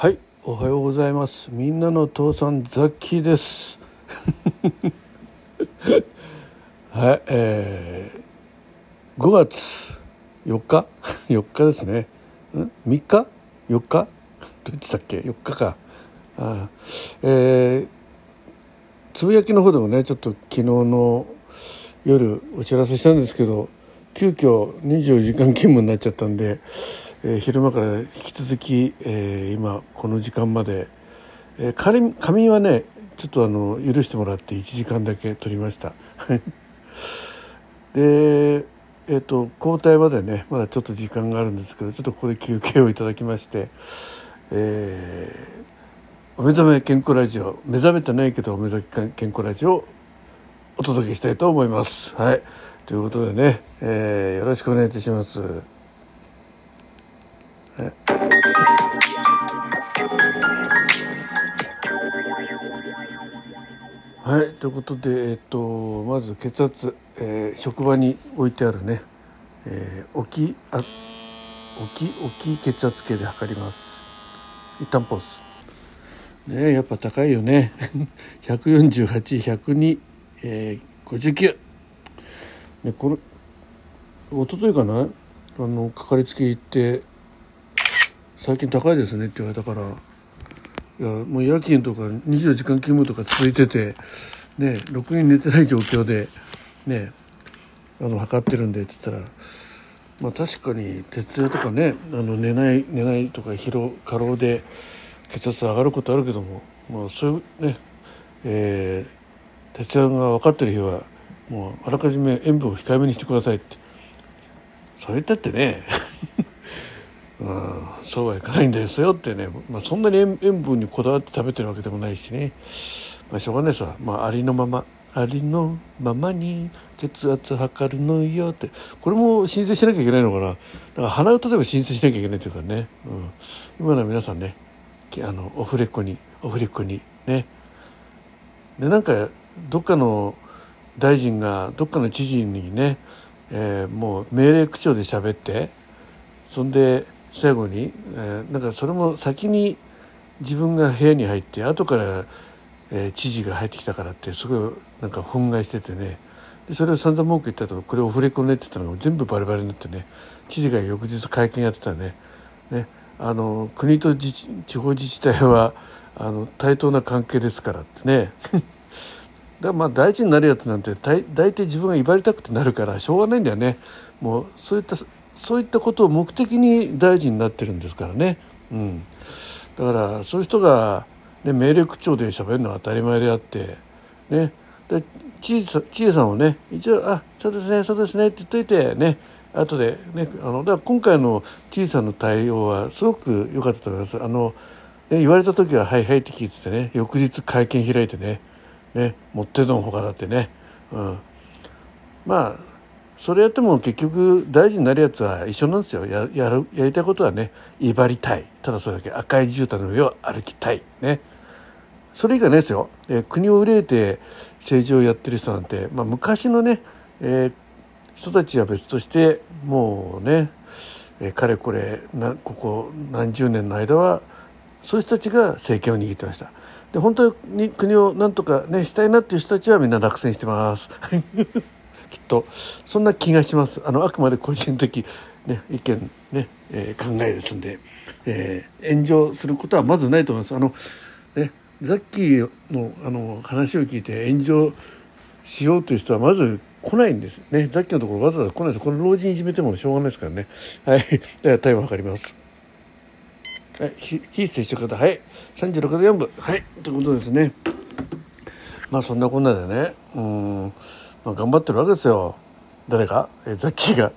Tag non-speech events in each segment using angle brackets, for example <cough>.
はいおはようございます。みんなの父さんザッキーです。<laughs> はいえー、5月4日4日ですね。ん？3日4日どっちだっけ？4日かあえー、つぶやきの方でもねちょっと昨日の夜お知らせしたんですけど急遽24時間勤務になっちゃったんで、えー、昼間から引き続き、えー、今この時間まで、えー、仮仮はねちょっとあの許してもらって1時間だけ取りましたでえっ、と交代までねまだちょっと時間があるんですけどちょっとここで休憩をいただきましてえー、お目覚め健康ラジオ目覚めてないけどお目覚め健康ラジオをお届けしたいと思います。はいということでね、えー、よろしくお願いいたします。はい、ということで、えっと、まず血圧、えー、職場に置いてあるね、えー、置きあ置き置き血圧計で測ります。一旦ポーズ。ねやっぱ高いよね。<laughs> 148102、えー、59ね、これ一昨日かな？あのかかりつけ行って「最近高いですね」って言われたからいやもう夜勤とか24時間勤務とか続いててねろくに寝てない状況でねあの測ってるんでっつったらまあ確かに徹夜とかねあの寝ない寝ないとか疲労過労で血圧上がることあるけども、まあ、そういうね、えー、徹夜が分かってる日はもうあらかじめ塩分を控えめにしてくださいって。そう言ったってねうん、そうはいかないんですよってね、まあ、そんなに塩分にこだわって食べてるわけでもないしね、まあ、しょうがないですわ、まあ、ありのままありのままに血圧測るのよって。これも申請しなきゃいけないのかな。だから鼻歌でも申請しなきゃいけないというかね、うん、今のは皆さんねあのオフレコにオフレコにね。でなんかどっかの大臣がどっかの知事にね、えー、もう命令口調で喋ってそんで最後に、えー、なんかそれも先に自分が部屋に入って後から、えー、知事が入ってきたからってすごいなんか憤慨しててね。でそれを散々文句言ったとこれオフレコねって言ったのが全部バレバレになってね。知事が翌日会見やってたね。ね。あの国と地方自治体はあの対等な関係ですからってね。<laughs> だまあ大事になるやつなんて大大体自分が威張りたくてなるからしょうがないんだよね。もうそういったそういったことを目的に大臣になってるんですからね、うん、だからそういう人が、ね、命令口調で喋るのは当たり前であってね。で知事知事さんをね一応「あそうですねそうですね」って言っといてね。後でねあのだから今回の知事さんの対応はすごく良かったと思います。あのね、言われた時は「はいはい」って聞いててね翌日会見開いてねね持ってのほかだってね、うん、まあそれやっても結局大事になるやつは一緒なんですよ。ややるやりたいことはね威張りたい。ただそれだけ赤い絨毯の上を歩きたい。ね。それ以外ないですよ、えー、国を憂えて政治をやってる人なんて、まあ、昔のね、えー、人たちは別としてもうね、えー、かれこれなここ何十年の間はそういう人たちが政権を握ってました。で本当に国をなんとかねしたいなっていう人たちはみんな落選してます。きっとそんな気がします。あのあくまで個人的ね意見ね、えー、考えですんで、えー、炎上することはまずないと思います。あのねザッキーのあの話を聞いて炎上しようという人はまず来ないんですね。ザッキーのところわざわざ来ないです。この老人いじめてもしょうがないですからね。はい。<laughs> ではタイムを測ります。はい、非接触型はい36度4分はいということですねまあそんなこんなでねうん、まあ、頑張ってるわけですよ。誰か、えー、ザッキーが。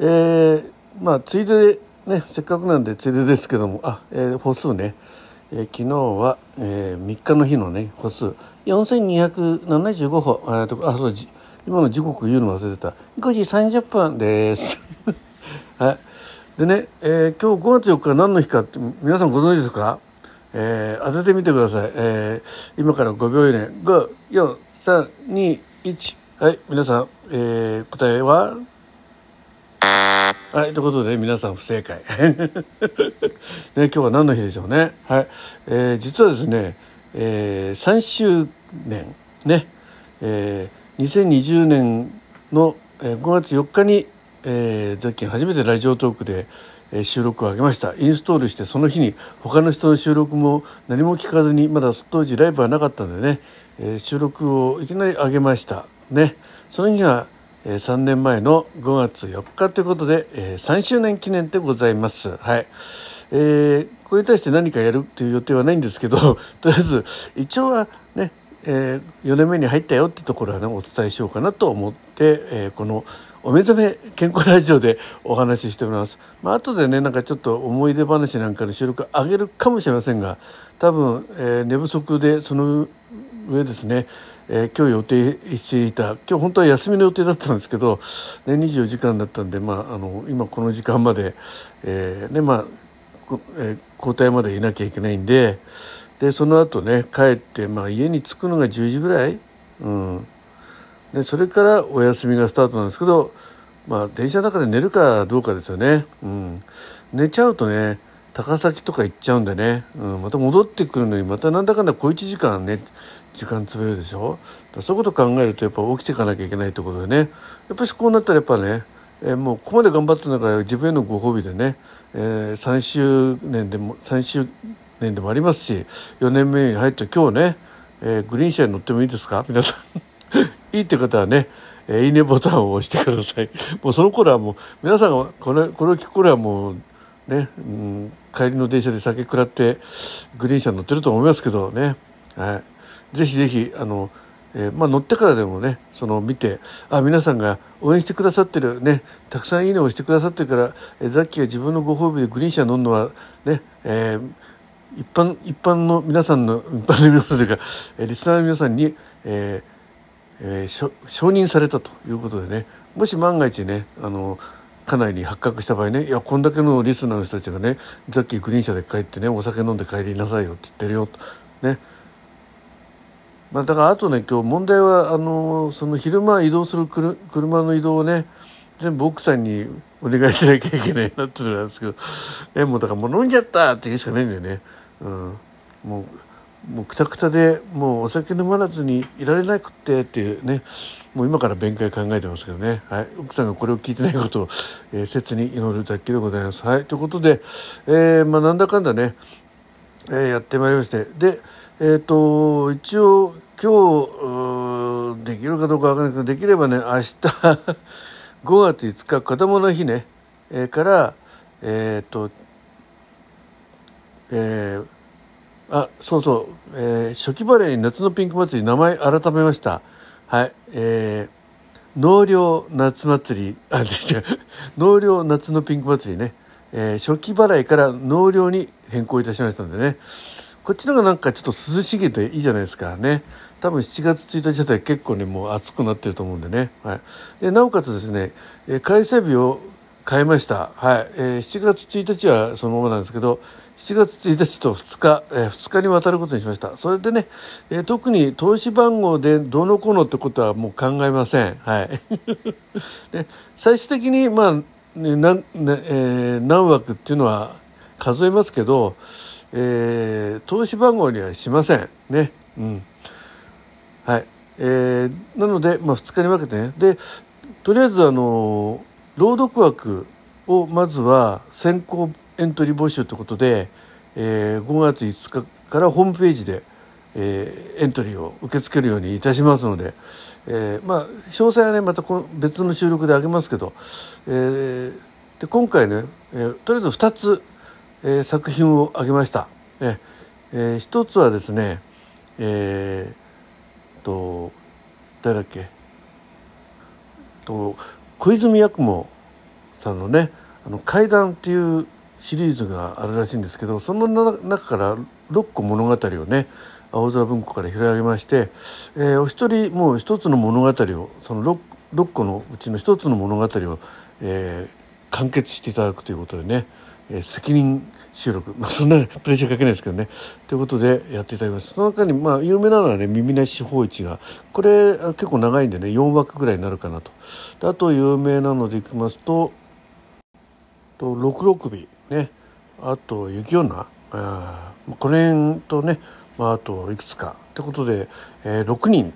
えー、まあついでねせっかくなんでついでですけども。あ、えー、歩数ね、えー、昨日は、えー、3日の日のね歩数。4275歩。ああそう今の時刻言うの忘れてた。5時30分です。<laughs> はい。でね、えー、今日5月4日何の日かって皆さんご存知ですか、えー、当ててみてください、えー、今から5秒以内。54321はい皆さん、えー、答えは？はいということで皆さん不正解。<laughs> ね今日は何の日でしょうね。はい、えー、実はですね、えー、3周年。ね、えー、2020年の5月4日に、えー、ザッキン初めてラジオトークで収録を上げました。インストールしてその日に他の人の収録も何も聞かずにまだ当時ライブはなかったんでね、えー、収録をいきなり上げました。ね。その日が、えー、3年前の5月4日ということで、えー、3周年記念でございます。はい。えー、これに対して何かやるという予定はないんですけど <laughs> とりあえず一応はねえー、4年目に入ったよってところはねお伝えしようかなと思って、えー、この「お目覚め健康ラジオ」でお話ししております。まあ後でねなんかちょっと思い出話なんかの収録上げるかもしれませんが多分、えー、寝不足でその上ですね、えー、今日予定していた今日本当は休みの予定だったんですけど、ね、24時間だったんで、まあ、あの今この時間まで、えーねまあえー、交代までいなきゃいけないんで。でその後ね帰って、まあ、家に着くのが10時ぐらい、うん、でそれからお休みがスタートなんですけど、まあ、電車の中で寝るかどうかですよね、うん、寝ちゃうとね高崎とか行っちゃうんでね、うん、また戻ってくるのにまたなんだかんだ小1時間ね時間潰れるでしょ？だそういうこと考えるとやっぱ起きていかなきゃいけないってことでね。やっぱりこうなったらやっぱねえー、もうここまで頑張ってるんだから自分へのご褒美でね、えー、3周年でも3周年でもありますし4年目に入って今日ね、えー、グリーン車に乗ってもいいですか？皆さん。<laughs> いいって方はね、えー、いいねボタンを押してください。もうその頃はもう皆さんがこれこれを聞く頃はもうね、うん、帰りの電車で酒食らってグリーン車に乗ってると思いますけどね、はい、ぜひぜひあのえー、まあ、乗ってからでもねその見てあ皆さんが応援してくださってるねたくさんいいねをしてくださってるから、えー、ザッキーが自分のご褒美でグリーン車乗るのはね、えー、一般一般の皆さんの一般の皆さんというか、えリスナーの皆さんに、えーえー、承認されたということでねもし万が一ねあの家内に発覚した場合ねいやこんだけのリスナーの人たちがねザッキーグリーン車で帰ってねお酒飲んで帰りなさいよって言ってるよとね。まあ、だからあとね今日問題はあのその昼間移動する車の移動をね全部奥さんにお願いしなきゃいけないなっていうのなんですけどえもうだからもう飲んじゃったって言うしかないんだよね。うん、もうもうくたくたでもうお酒飲まらずにいられなくてっていうね。もう今から弁解考えてますけどね、はい、奥さんがこれを聞いてないことを、えー、切に祈る雑記でございます。はい、ということで、えーまあ、なんだかんだね、えー、やってまいりまして。で、えーと、一応今日できるかどうかわからないけどできればね明日 <laughs> 5月5日子供の日ね、えー、からえっ、ー、とえーあそうそう、えー、初期バレー夏のピンク祭り名前改めました。はい。えー、納涼夏祭り。あ違う。<laughs> 納涼夏のピンク祭りね、えー、初期払いから納涼に変更いたしましたんでね。こっちのがなんかちょっと涼しげでいいじゃないですかね多分7月1日あたり結構ねもう暑くなってると思うんでね、はい、でなおかつですね、えー、開催日を変えましたはい、えー、7月1日はそのままなんですけど7月1日と2日、えー、2日にわたることにしました。それでね、えー、特に投資番号でどのこのってことはもう考えません。はい。で <laughs> 最終的に、まあ、ねなねえー、何枠っていうのは数えますけど、えー、投資番号にはしません。ね。うん。はい。えー、なので、まあ、2日に分けてね。で、とりあえず、あの、朗読枠をまずは先行エントリー募集ということで、えー、5月5日からホームページで、えー、エントリーを受け付けるようにいたしますので、えー、まあ詳細はねまたこの別の収録であげますけど、えー、で今回ね、えー、とりあえず2つ、えー、作品をあげました。えー、1つはですねえー、と誰だっけ？と小泉八雲さんのね「あの階段」っていうシリーズがあるらしいんですけどその中から6個物語をね青空文庫から拾い上げまして、えー、お一人もう一つの物語をその 6, 6個のうちの一つの物語を、えー、完結していただくということでね、えー、責任収録、まあ、そんなプレッシャーかけないですけどね。ということでやっていただきます。その中にまあ有名なのはね耳なし法一がこれ結構長いんでね4枠ぐらいになるかなと。あと有名なのでいきますとと六六尾ね。あと雪女？あこの辺とね、まあ、あといくつか。ということで、えー、6人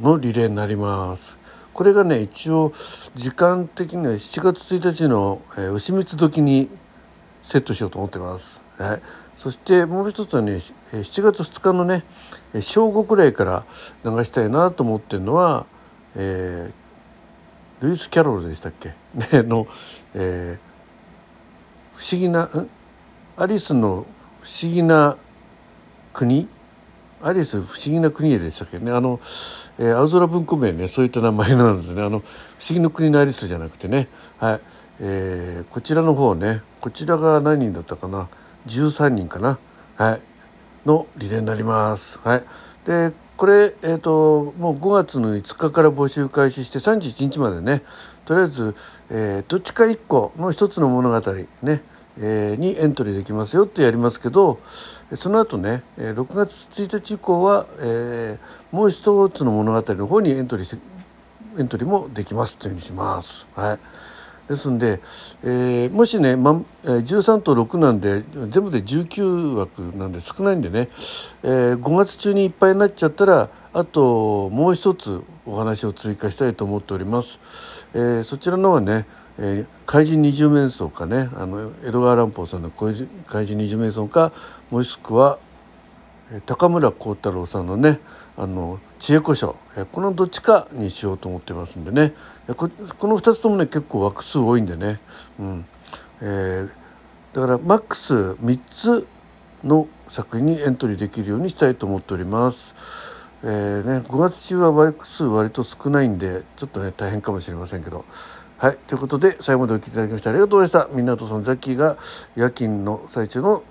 のリレーになります。これがね一応時間的には7月1日の、えー、牛三つ時にセットしようと思ってます。はい、そしてもう一つはね7月2日のね正午くらいから流したいなと思ってるのは、えー、ルイス・キャロルでしたっけ、<laughs> ね、の、えー、不思議なアリスの不思議な国？アリス不思議な国へでしたっけね。あの、えー、青空文庫名ねそういった名前なんですね。あの不思議の国のアリスじゃなくてね。はい、えー、こちらの方ねこちらが何人だったかな。13人かな。はい。のリレーになります。はい。でこれ、えーと、もう5月の5日から募集開始して31日までね。とりあえず、えー、どっちか1個の一つの物語ね。にエントリーできますよってやりますけどその後ね6月1日以降は、もう一つの物語の方にエントリーしてエントリーもできますというふうにします。はいですんで、えー、もしね、ま、13と6なんで全部で19枠なんで少ないんでね、えー、5月中にいっぱいになっちゃったらあともう一つお話を追加したいと思っております。えー、そちらのはねえー、怪人二十面相かねあの江戸川乱歩さんの怪人二十面相かもしくは高村光太郎さんのねあの知恵古書このどっちかにしようと思ってますんでね。この2つともね結構枠数多いんでね、うん。えー、だからマックス3つの作品にエントリーできるようにしたいと思っております。えーね、5月中は枠数割と少ないんでちょっとね大変かもしれませんけど。はい。ということで、最後までお聴きいただきましてありがとうございました。みんなとそのザッキーが夜勤の最中の